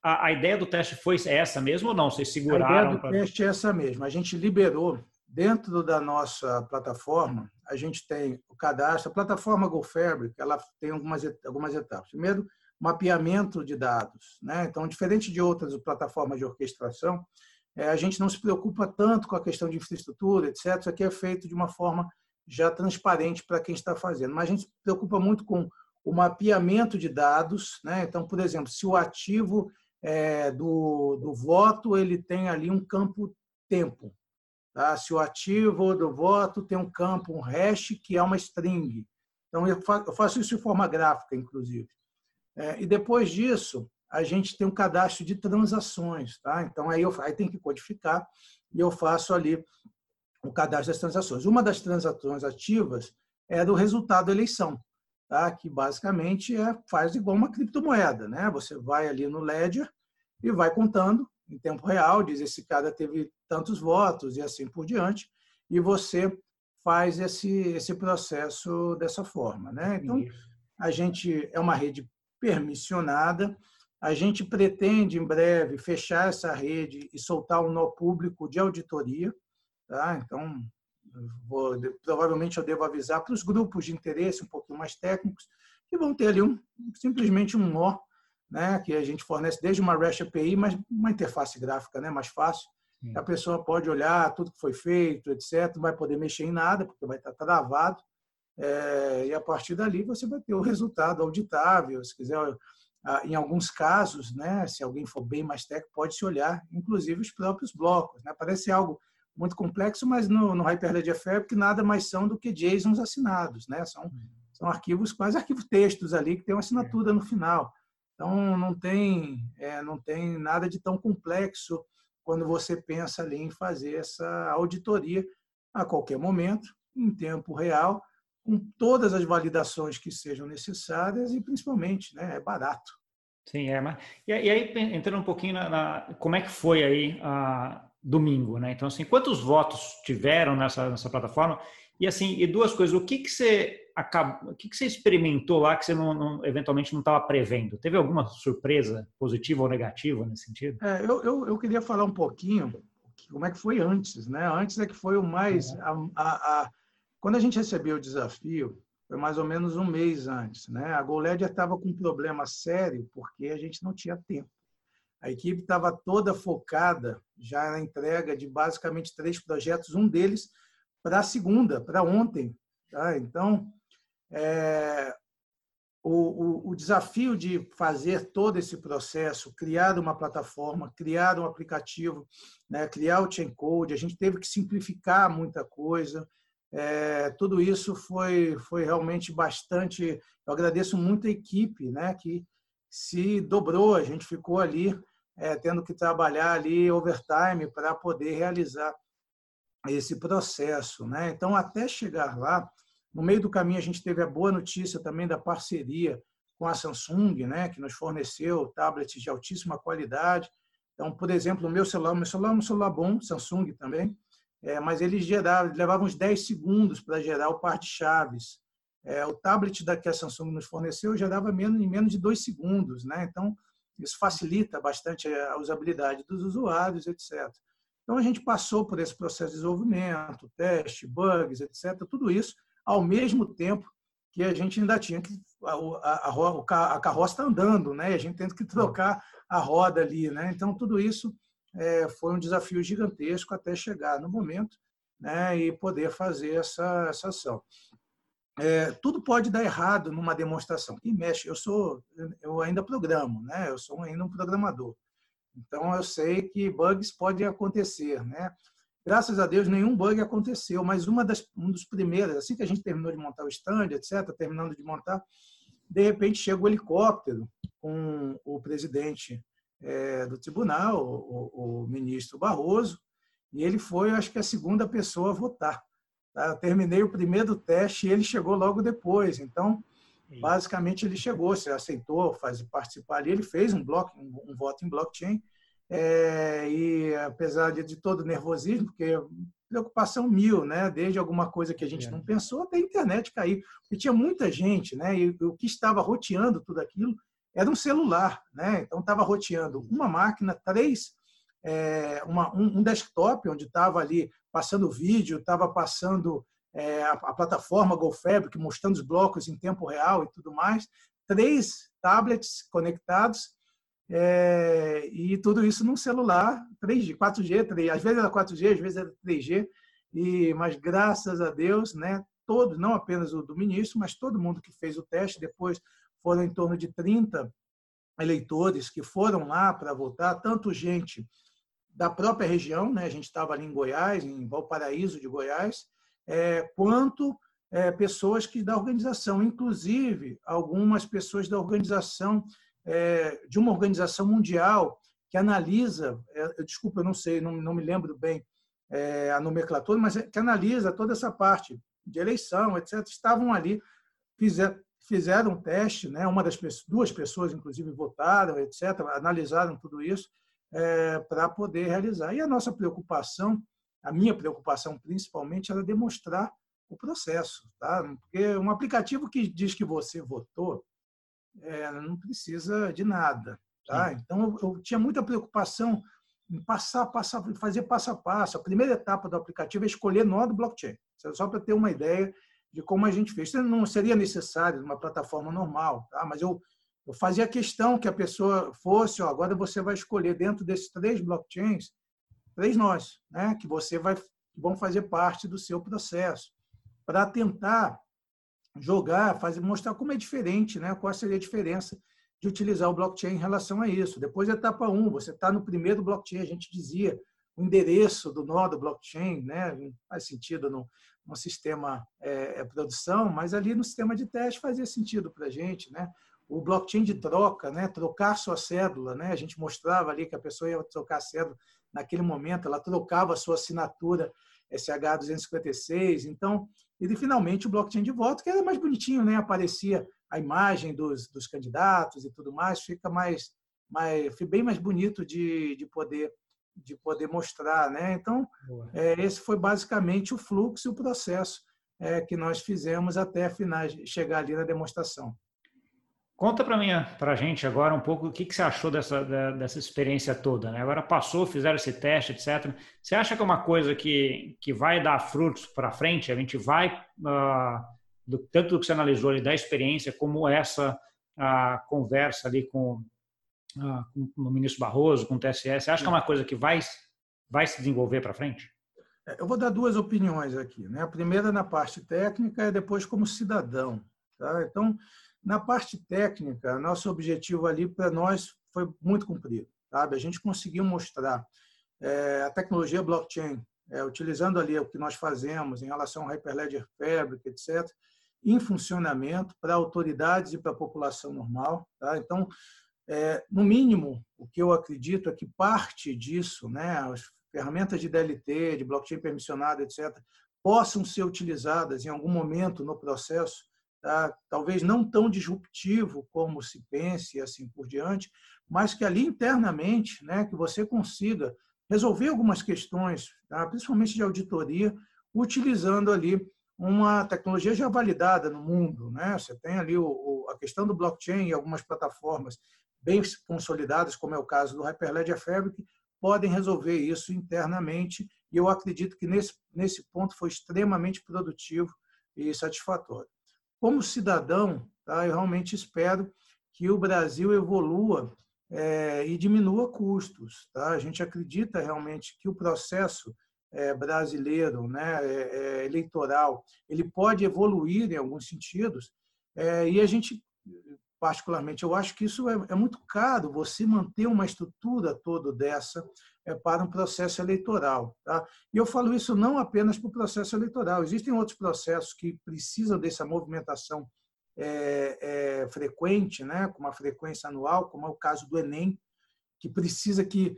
a, a, ideia do teste foi essa mesmo ou não? Vocês seguraram? A ideia do pra... teste é essa mesmo. A gente liberou dentro da nossa plataforma. A gente tem o cadastro. A plataforma GoFabric ela tem algumas algumas etapas. Primeiro, mapeamento de dados. Né? Então, diferente de outras plataformas de orquestração, é, a gente não se preocupa tanto com a questão de infraestrutura, etc. Isso aqui é feito de uma forma já transparente para quem está fazendo. Mas a gente se preocupa muito com o mapeamento de dados. Né? Então, por exemplo, se o ativo é, do, do voto ele tem ali um campo tempo. Tá? Se o ativo do voto tem um campo, um hash, que é uma string. Então, eu faço isso de forma gráfica, inclusive. É, e depois disso, a gente tem um cadastro de transações. Tá? Então, aí, eu, aí tem que codificar e eu faço ali o cadastro das transações. Uma das transações ativas é do resultado da eleição tá? que basicamente é, faz igual uma criptomoeda. Né? Você vai ali no Ledger e vai contando em tempo real, diz esse cara teve tantos votos e assim por diante, e você faz esse, esse processo dessa forma. Né? Então, a gente é uma rede permissionada, a gente pretende, em breve, fechar essa rede e soltar um nó público de auditoria. Tá? Então, vou, provavelmente eu devo avisar para os grupos de interesse um pouquinho mais técnicos, que vão ter ali um, simplesmente um nó, né, que a gente fornece desde uma REST API, mas uma interface gráfica né, mais fácil. A pessoa pode olhar tudo que foi feito, etc. Não vai poder mexer em nada, porque vai estar travado. É, e a partir dali você vai ter o resultado auditável. Se quiser, em alguns casos, né, se alguém for bem mais técnico, pode se olhar, inclusive os próprios blocos. Né? Parece algo muito complexo, mas no, no Hyperledger Fabric nada mais são do que JSONs assinados. Né? São, são arquivos, quase arquivos textos ali, que tem uma assinatura no final. Então, não tem, é, não tem nada de tão complexo quando você pensa ali em fazer essa auditoria a qualquer momento, em tempo real, com todas as validações que sejam necessárias e principalmente, né, é barato. Sim, é. Mas, e aí, entrando um pouquinho na, na como é que foi aí a domingo, né? Então, assim, quantos votos tiveram nessa, nessa plataforma? E assim, e duas coisas, o que que você acabou, o que que você experimentou lá que você não, não eventualmente não estava prevendo? Teve alguma surpresa positiva ou negativa nesse sentido? É, eu, eu, eu, queria falar um pouquinho como é que foi antes, né? Antes é que foi o mais a, a, a, quando a gente recebeu o desafio foi mais ou menos um mês antes, né? A GoLed estava com um problema sério porque a gente não tinha tempo. A equipe estava toda focada já na entrega de basicamente três projetos, um deles para a segunda, para ontem. Tá? Então, é, o, o, o, desafio de fazer todo esse processo, criar uma plataforma, criar um aplicativo, né, criar o chain code, a gente teve que simplificar muita coisa. É, tudo isso foi, foi realmente bastante. Eu agradeço muito a equipe né, que se dobrou, a gente ficou ali é, tendo que trabalhar ali overtime para poder realizar esse processo. Né? Então, até chegar lá, no meio do caminho, a gente teve a boa notícia também da parceria com a Samsung, né? que nos forneceu tablets de altíssima qualidade. Então, por exemplo, o meu celular, o meu celular é um celular bom, Samsung também, é, mas ele gerava, levava uns 10 segundos para gerar o par de chaves. É, o tablet da que a Samsung nos forneceu gerava menos, em menos de dois segundos. Né? Então, isso facilita bastante a usabilidade dos usuários, etc. Então, a gente passou por esse processo de desenvolvimento, teste, bugs, etc., tudo isso ao mesmo tempo que a gente ainda tinha que. A, a, a, a carroça está andando, né? a gente tem que trocar a roda ali. Né? Então, tudo isso é, foi um desafio gigantesco até chegar no momento né? e poder fazer essa, essa ação. É, tudo pode dar errado numa demonstração. E mexe, eu sou, eu ainda programo, né? Eu sou ainda um programador. Então, eu sei que bugs podem acontecer. Né? Graças a Deus, nenhum bug aconteceu, mas uma das, um dos primeiros, assim que a gente terminou de montar o stand, etc., terminando de montar, de repente chega o helicóptero com o presidente é, do tribunal, o, o, ministro Barroso, e ele foi, acho que, a segunda pessoa a votar. Tá? Eu terminei o primeiro teste e ele chegou logo depois. Então, basicamente, ele chegou, se aceitou fazer participar ali, ele fez um, bloco, um, um voto em blockchain, é, e apesar de, de, todo o nervosismo, porque preocupação mil, né? Desde alguma coisa que a gente não pensou até a internet cair, porque tinha muita gente, né? E o que estava roteando tudo aquilo era um celular, né? Então estava roteando uma máquina, três, é, uma, um, um, desktop onde estava ali passando vídeo, estava passando é, a, a, plataforma GoFabric mostrando os blocos em tempo real e tudo mais, três tablets conectados é, e tudo isso num celular 3G, 4G, 3, às vezes era 4G, às vezes era 3G, e, mas graças a Deus, né, todos, não apenas o do ministro, mas todo mundo que fez o teste, depois foram em torno de 30 eleitores que foram lá para votar, tanto gente da própria região, né, a gente estava ali em Goiás, em Valparaíso de Goiás, é, quanto é, pessoas que da organização, inclusive algumas pessoas da organização de uma organização mundial que analisa, é, desculpa, eu não sei, não, não me lembro bem é, a nomenclatura, mas que analisa toda essa parte de eleição, etc. Estavam ali, fizeram, fizeram um teste, né? Uma das duas pessoas, inclusive, votaram, etc. Analisaram tudo isso é, para poder realizar. E a nossa preocupação, a minha preocupação principalmente, era demonstrar o processo. Tá? Porque um aplicativo que diz que você votou é, não precisa de nada. Tá? Então, eu, eu, tinha muita preocupação em passar, passar, fazer passo a passo. A primeira etapa do aplicativo é escolher nó do blockchain. Só para ter uma ideia de como a gente fez. Isso não seria necessário numa plataforma normal, tá? mas eu, eu fazia questão que a pessoa fosse, ó, agora você vai escolher dentro desses três blockchains, três nós, né? que você vai vão fazer parte do seu processo, para tentar jogar, fazer, mostrar como é diferente, né? qual seria a diferença de utilizar o blockchain em relação a isso. Depois, etapa 1, um, você está no primeiro blockchain, a gente dizia o endereço do nó do blockchain, né? não faz sentido no, no sistema é, é, produção, mas ali no sistema de teste fazia sentido para a gente. Né? O blockchain de troca, né? trocar sua cédula, né? a gente mostrava ali que a pessoa ia trocar a cédula naquele momento, ela trocava a sua assinatura SH256, então, e finalmente o blockchain de voto, que era mais bonitinho, né? aparecia a imagem dos, dos candidatos e tudo mais, fica mais, mais bem mais bonito de, de poder de poder mostrar, né? Então é, esse foi basicamente o fluxo e o processo é, que nós fizemos até final, chegar ali na demonstração. Conta para mim, para a gente agora um pouco o que, que você achou dessa, dessa experiência toda. Né? Agora passou, fizeram esse teste, etc. Você acha que é uma coisa que, que vai dar frutos para frente? A gente vai uh, do, tanto do que você analisou ali da experiência, como essa a conversa ali com, a, com o ministro Barroso, com o TSE, você acha que é uma coisa que vai, vai se desenvolver para frente? É, eu vou dar duas opiniões aqui. Né? A primeira na parte técnica e depois como cidadão. Tá? Então, na parte técnica, nosso objetivo ali para nós foi muito cumprido. Sabe? A gente conseguiu mostrar é, a tecnologia blockchain, é, utilizando ali o que nós fazemos em relação ao Hyperledger Fabric, etc., em funcionamento para autoridades e para a população normal. Tá? Então, é, no mínimo, o que eu acredito é que parte disso, né, as ferramentas de DLT, de blockchain permissionado, etc., possam ser utilizadas em algum momento no processo, tá? talvez não tão disruptivo como se pense e assim por diante, mas que ali internamente, né, que você consiga resolver algumas questões, tá? principalmente de auditoria, utilizando ali uma tecnologia já validada no mundo. Né? Você tem ali o, o, a questão do blockchain e algumas plataformas bem consolidadas, como é o caso do Hyperledger Fabric, podem resolver isso internamente. E eu acredito que nesse, nesse ponto foi extremamente produtivo e satisfatório. Como cidadão, tá, eu realmente espero que o Brasil evolua é, e diminua custos. Tá? A gente acredita realmente que o processo é, brasileiro, né, é, é, eleitoral, ele pode evoluir em alguns sentidos, e a gente, particularmente, eu acho que isso é, muito caro, você manter uma estrutura toda dessa para um processo eleitoral. Tá? E eu falo isso não apenas para o processo eleitoral, existem outros processos que precisam dessa movimentação é, é, frequente, né, com uma frequência anual, como é o caso do Enem, que precisa que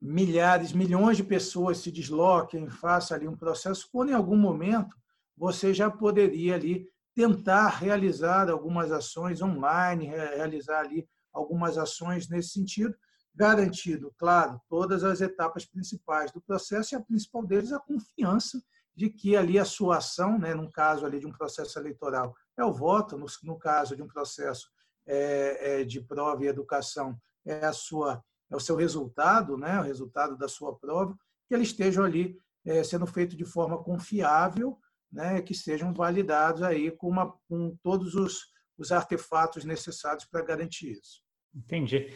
milhares, milhões de pessoas se desloquem, façam ali um processo, quando em algum momento você já poderia ali tentar realizar algumas ações online, realizar ali algumas ações nesse sentido, garantido, claro, todas as etapas principais do processo e a principal deles a confiança de que ali a sua ação, né, num caso ali de um processo eleitoral, é o voto, no, no caso de um processo é, é, de prova e educação, é a sua é o seu resultado, né, o resultado da sua prova, que eles estejam ali é, sendo feito de forma confiável, né, que sejam validados aí com, uma, com todos os, os artefatos necessários para garantir isso. Entendi.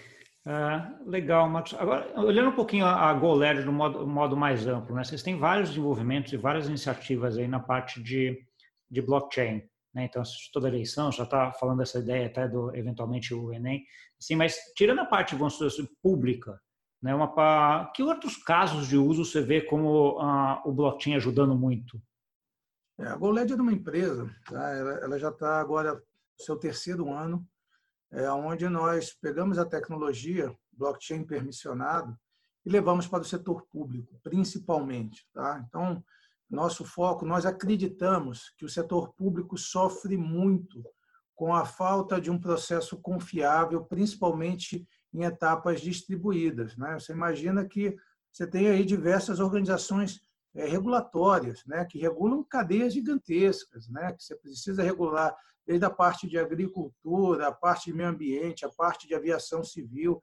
Uh, legal, Marcos. Agora, olhando um pouquinho a, a GoLed no modo, modo mais amplo, né? vocês têm vários desenvolvimentos e várias iniciativas aí na parte de, de blockchain. Né? Então, toda eleição já está falando essa ideia até do eventualmente o Enem. Sim, mas tirando a parte vamos dizer, assim, pública, né? Uma, que outros casos de uso você vê como ah, o blockchain ajudando muito? É, a GoLed é uma empresa, tá? ela, ela, já está agora no seu terceiro ano, é, onde nós pegamos a tecnologia blockchain permissionado e levamos para o setor público, principalmente. Tá? Então, nosso foco, nós acreditamos que o setor público sofre muito com a falta de um processo confiável, principalmente em etapas distribuídas. Né? Você imagina que você tem aí diversas organizações é, regulatórias, né, que regulam cadeias gigantescas, né, que você precisa regular desde a parte de agricultura, a parte de meio ambiente, a parte de aviação civil.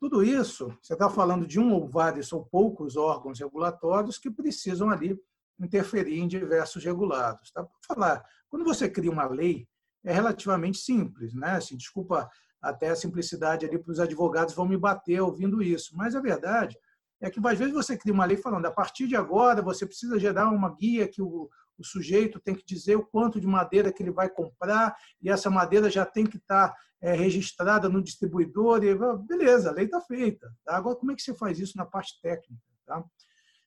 Tudo isso, você está falando de um ou vários ou poucos órgãos regulatórios que precisam ali interferir em diversos regulados. Tá? Para falar, quando você cria uma lei, é relativamente simples, né? Assim, desculpa até a simplicidade ali para os advogados vão me bater ouvindo isso, mas a verdade é que às vezes você cria uma lei falando a partir de agora você precisa gerar uma guia que o, o sujeito tem que dizer o quanto de madeira que ele vai comprar e essa madeira já tem que estar tá, é, registrada no distribuidor e beleza, a lei está feita. Tá? Agora como é que você faz isso na parte técnica? Tá?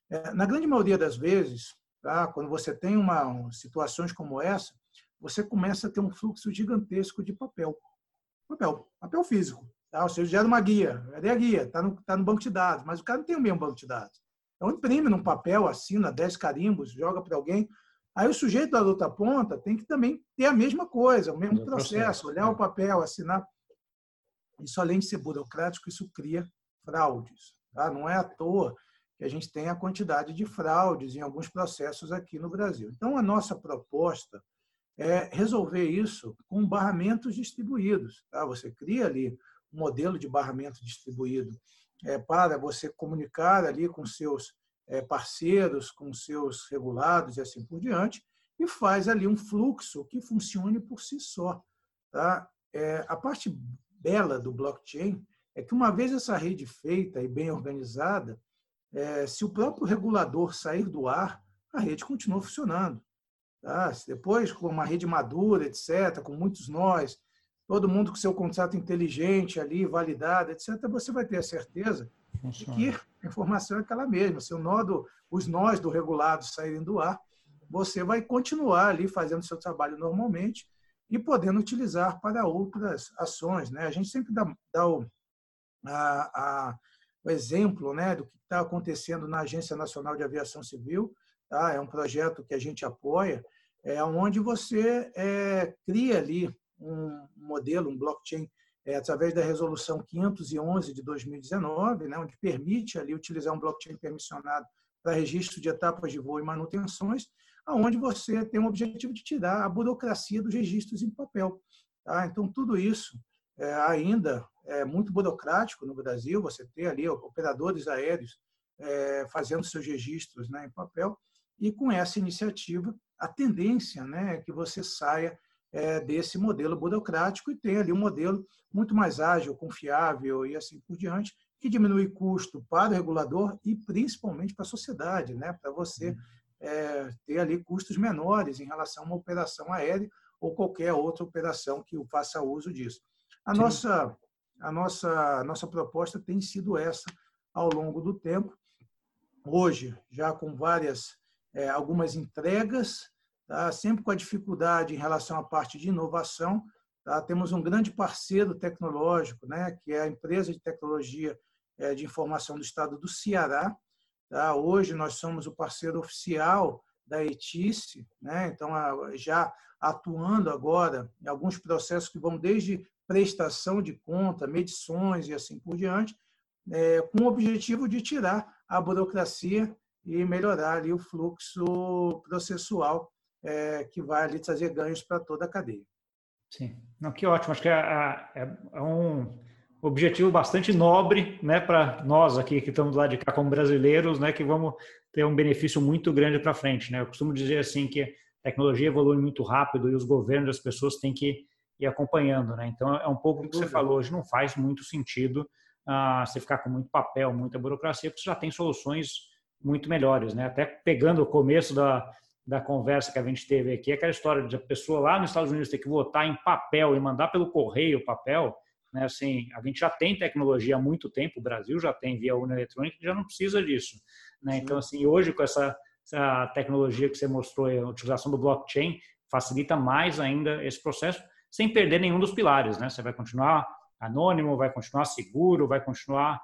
É, na grande maioria das vezes, tá? quando você tem uma situações como essa, você começa a ter um fluxo gigantesco de papel, papel, papel físico. Tá? Ou seja, gera uma guia. Cadê a guia? Está no, tá no banco de dados, mas o cara não tem o mesmo banco de dados. Então, imprime num papel, assina 10 carimbos, joga para alguém. Aí o sujeito da outra ponta tem que também ter a mesma coisa, o mesmo processo, processo, olhar é. o papel, assinar. Isso, além de ser burocrático, isso cria fraudes. Tá? Não é à toa que a gente tem a quantidade de fraudes em alguns processos aqui no Brasil. Então, a nossa proposta é resolver isso com barramentos distribuídos. Tá? Você cria ali um modelo de barramento distribuído é, para você comunicar ali com seus parceiros, com seus regulados e assim por diante, e faz ali um fluxo que funcione por si só. Tá? É, a parte bela do blockchain é que, uma vez essa rede feita e bem organizada, é, se o próprio regulador sair do ar, a rede continua funcionando. Tá? Depois, com uma rede madura, etc., com muitos nós, todo mundo com seu contrato inteligente ali, validado, etc., você vai ter a certeza de que a informação é aquela mesma. Se o nó os nós do regulado saírem do ar, você vai continuar ali fazendo seu trabalho normalmente e podendo utilizar para outras ações. Né? A gente sempre dá, dá o, a, a, o exemplo né, do que está acontecendo na Agência Nacional de Aviação Civil, Tá? É um projeto que a gente apoia, é onde você é, cria ali um modelo, um blockchain, é, através da resolução 511 de 2019, né, onde permite ali utilizar um blockchain permissionado para registro de etapas de voo e manutenções, aonde você tem o objetivo de tirar a burocracia dos registros em papel. Tá? Então, tudo isso é, ainda é muito burocrático no Brasil, você ter ali operadores aéreos é, fazendo seus registros né, em papel, e com essa iniciativa, a tendência né, é que você saia desse modelo burocrático e tenha ali um modelo muito mais ágil, confiável e assim por diante, que diminui custo para o regulador e principalmente para a sociedade, né, para você uhum. é, ter ali custos menores em relação a uma operação aérea ou qualquer outra operação que faça uso disso. A nossa a nossa a nossa proposta tem sido essa ao longo do tempo. Hoje, já com várias é, algumas entregas, tá? sempre com a dificuldade em relação à parte de inovação. Tá? Temos um grande parceiro tecnológico, né? que é a empresa de tecnologia é, de informação do estado do Ceará. Tá? Hoje nós somos o parceiro oficial da ETICE, né? então já atuando agora em alguns processos que vão desde prestação de conta, medições e assim por diante, é, com o objetivo de tirar a burocracia e melhorar ali o fluxo processual é, que vai ali trazer ganhos para toda a cadeia. Sim, não, que ótimo. Acho que é, é, é um objetivo bastante nobre, né, para nós aqui que estamos lá de cá como brasileiros, né, que vamos ter um benefício muito grande para frente, né. Eu costumo dizer assim que a tecnologia evolui muito rápido e os governos, as pessoas têm que ir acompanhando, né. Então é um pouco o que você falou hoje. Não faz muito sentido ah, você ficar com muito papel, muita burocracia, porque você já tem soluções muito melhores, né? Até pegando o começo da, da conversa que a gente teve aqui, aquela história de a pessoa lá nos Estados Unidos ter que votar em papel e mandar pelo correio o papel, né? Assim, a gente já tem tecnologia há muito tempo, o Brasil já tem via urna eletrônica, já não precisa disso, né? Então, assim, hoje com essa, essa tecnologia que você mostrou, a utilização do blockchain facilita mais ainda esse processo, sem perder nenhum dos pilares, né? Você vai continuar anônimo, vai continuar seguro, vai continuar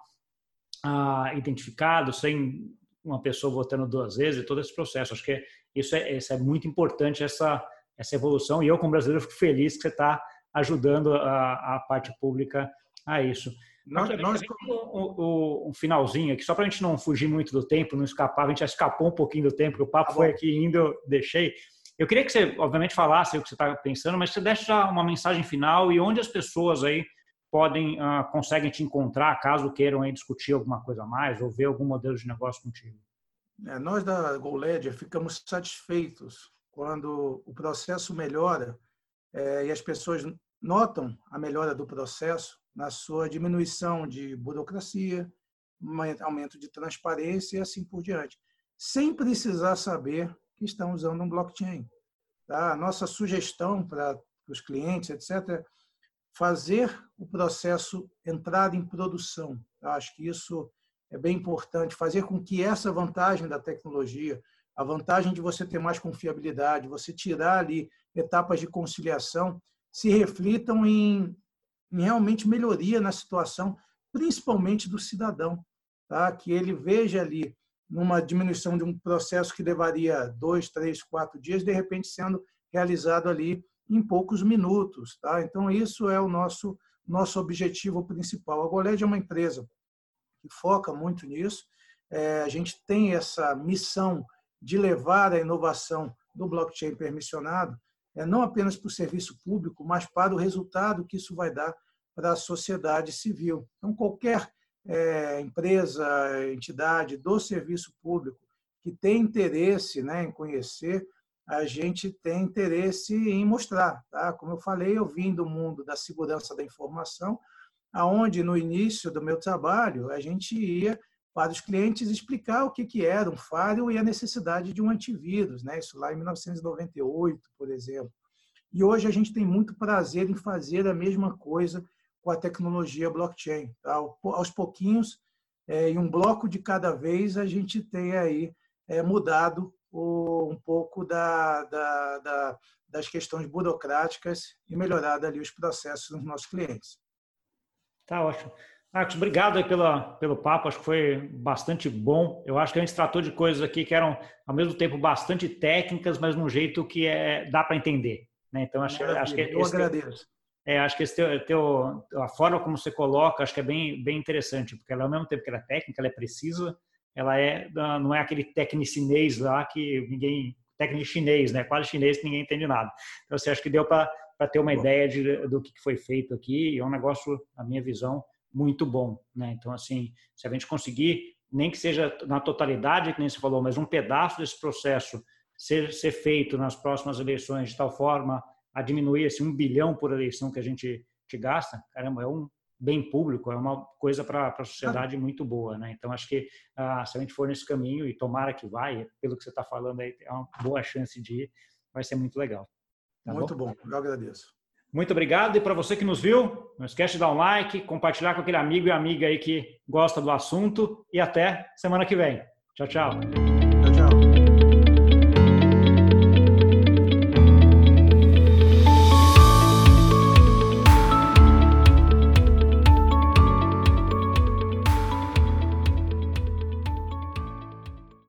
ah, identificado, sem uma pessoa votando duas vezes, todo esse processo. Acho que isso é, isso é muito importante, essa, essa evolução. E eu, como brasileiro, fico feliz que você está ajudando a, a parte pública a isso. Nós, nós... Um, um, finalzinho aqui, só para a gente não fugir muito do tempo, não escapar, a gente já escapou um pouquinho do tempo, o papo tá foi aqui indo, eu deixei. Eu queria que você, obviamente, falasse o que você está pensando, mas você deixe já uma mensagem final e onde as pessoas aí podem, uh, conseguem te encontrar, caso queiram aí discutir alguma coisa a mais ou ver algum modelo de negócio contigo. É, nós da GoLedger ficamos satisfeitos quando o processo melhora é, e as pessoas notam a melhora do processo na sua diminuição de burocracia, aumento de transparência e assim por diante, sem precisar saber que estão usando um blockchain. Tá? A nossa sugestão para os clientes, etc., é fazer o processo entrar em produção. Acho que isso é bem importante, fazer com que essa vantagem da tecnologia, a vantagem de você ter mais confiabilidade, você tirar ali etapas de conciliação, se reflitam em, em realmente melhoria na situação, principalmente do cidadão, tá? que ele veja ali numa diminuição de um processo que levaria dois, três, quatro dias, de repente sendo realizado ali em poucos minutos. Tá? Então, isso é o nosso, nosso objetivo principal. A Goled é uma empresa que foca muito nisso. É, a gente tem essa missão de levar a inovação do blockchain permissionado é, não apenas para o serviço público, mas para o resultado que isso vai dar para a sociedade civil. Então, qualquer é, empresa, entidade do serviço público que tem interesse né, em conhecer, a gente tem interesse em mostrar. Tá? Como eu falei, eu vim do mundo da segurança da informação, aonde no início do meu trabalho a gente ia para os clientes explicar o que, que era um firewall e a necessidade de um antivírus, né? isso lá em 1998, por exemplo. E hoje a gente tem muito prazer em fazer a mesma coisa com a tecnologia blockchain. Tá? Aos pouquinhos, é, em um bloco de cada vez, a gente tem aí é, mudado o, um pouco da, da, da, das questões burocráticas e melhorado ali os processos dos nossos clientes. Tá ótimo. Marcos, obrigado pela, pelo papo, acho que foi bastante bom. Eu acho que a gente tratou de coisas aqui que eram, ao mesmo tempo, bastante técnicas, mas num jeito que é, dá para entender. Né? Então, acho, acho que eu agradeço. É, acho que esse teu, teu, a forma como você coloca, acho que é bem, bem interessante, porque ela, ao mesmo tempo que ela é técnica, ela é precisa, ela é, não é aquele tecnicinês lá que ninguém, técnico chinês, né? Quase chinês que ninguém entende nada. Então, você acha que deu para ter uma bom. ideia de, do que foi feito aqui, é um negócio, na minha visão, muito bom. Né? Então, assim, se a gente conseguir, nem que seja na totalidade, que nem você falou, mas um pedaço desse processo ser, ser feito nas próximas eleições de tal forma a diminuir esse um bilhão por eleição que a gente que gasta, caramba, é um bem público, é uma coisa para a sociedade muito boa, né? Então acho que ah, se a gente for nesse caminho e tomara que vai, pelo que você está falando aí, é uma boa chance de ir, vai ser muito legal. Tá muito bom? bom, eu agradeço. Muito obrigado. E para você que nos viu, não esquece de dar um like, compartilhar com aquele amigo e amiga aí que gosta do assunto. E até semana que vem. Tchau, tchau. Tchau, tchau.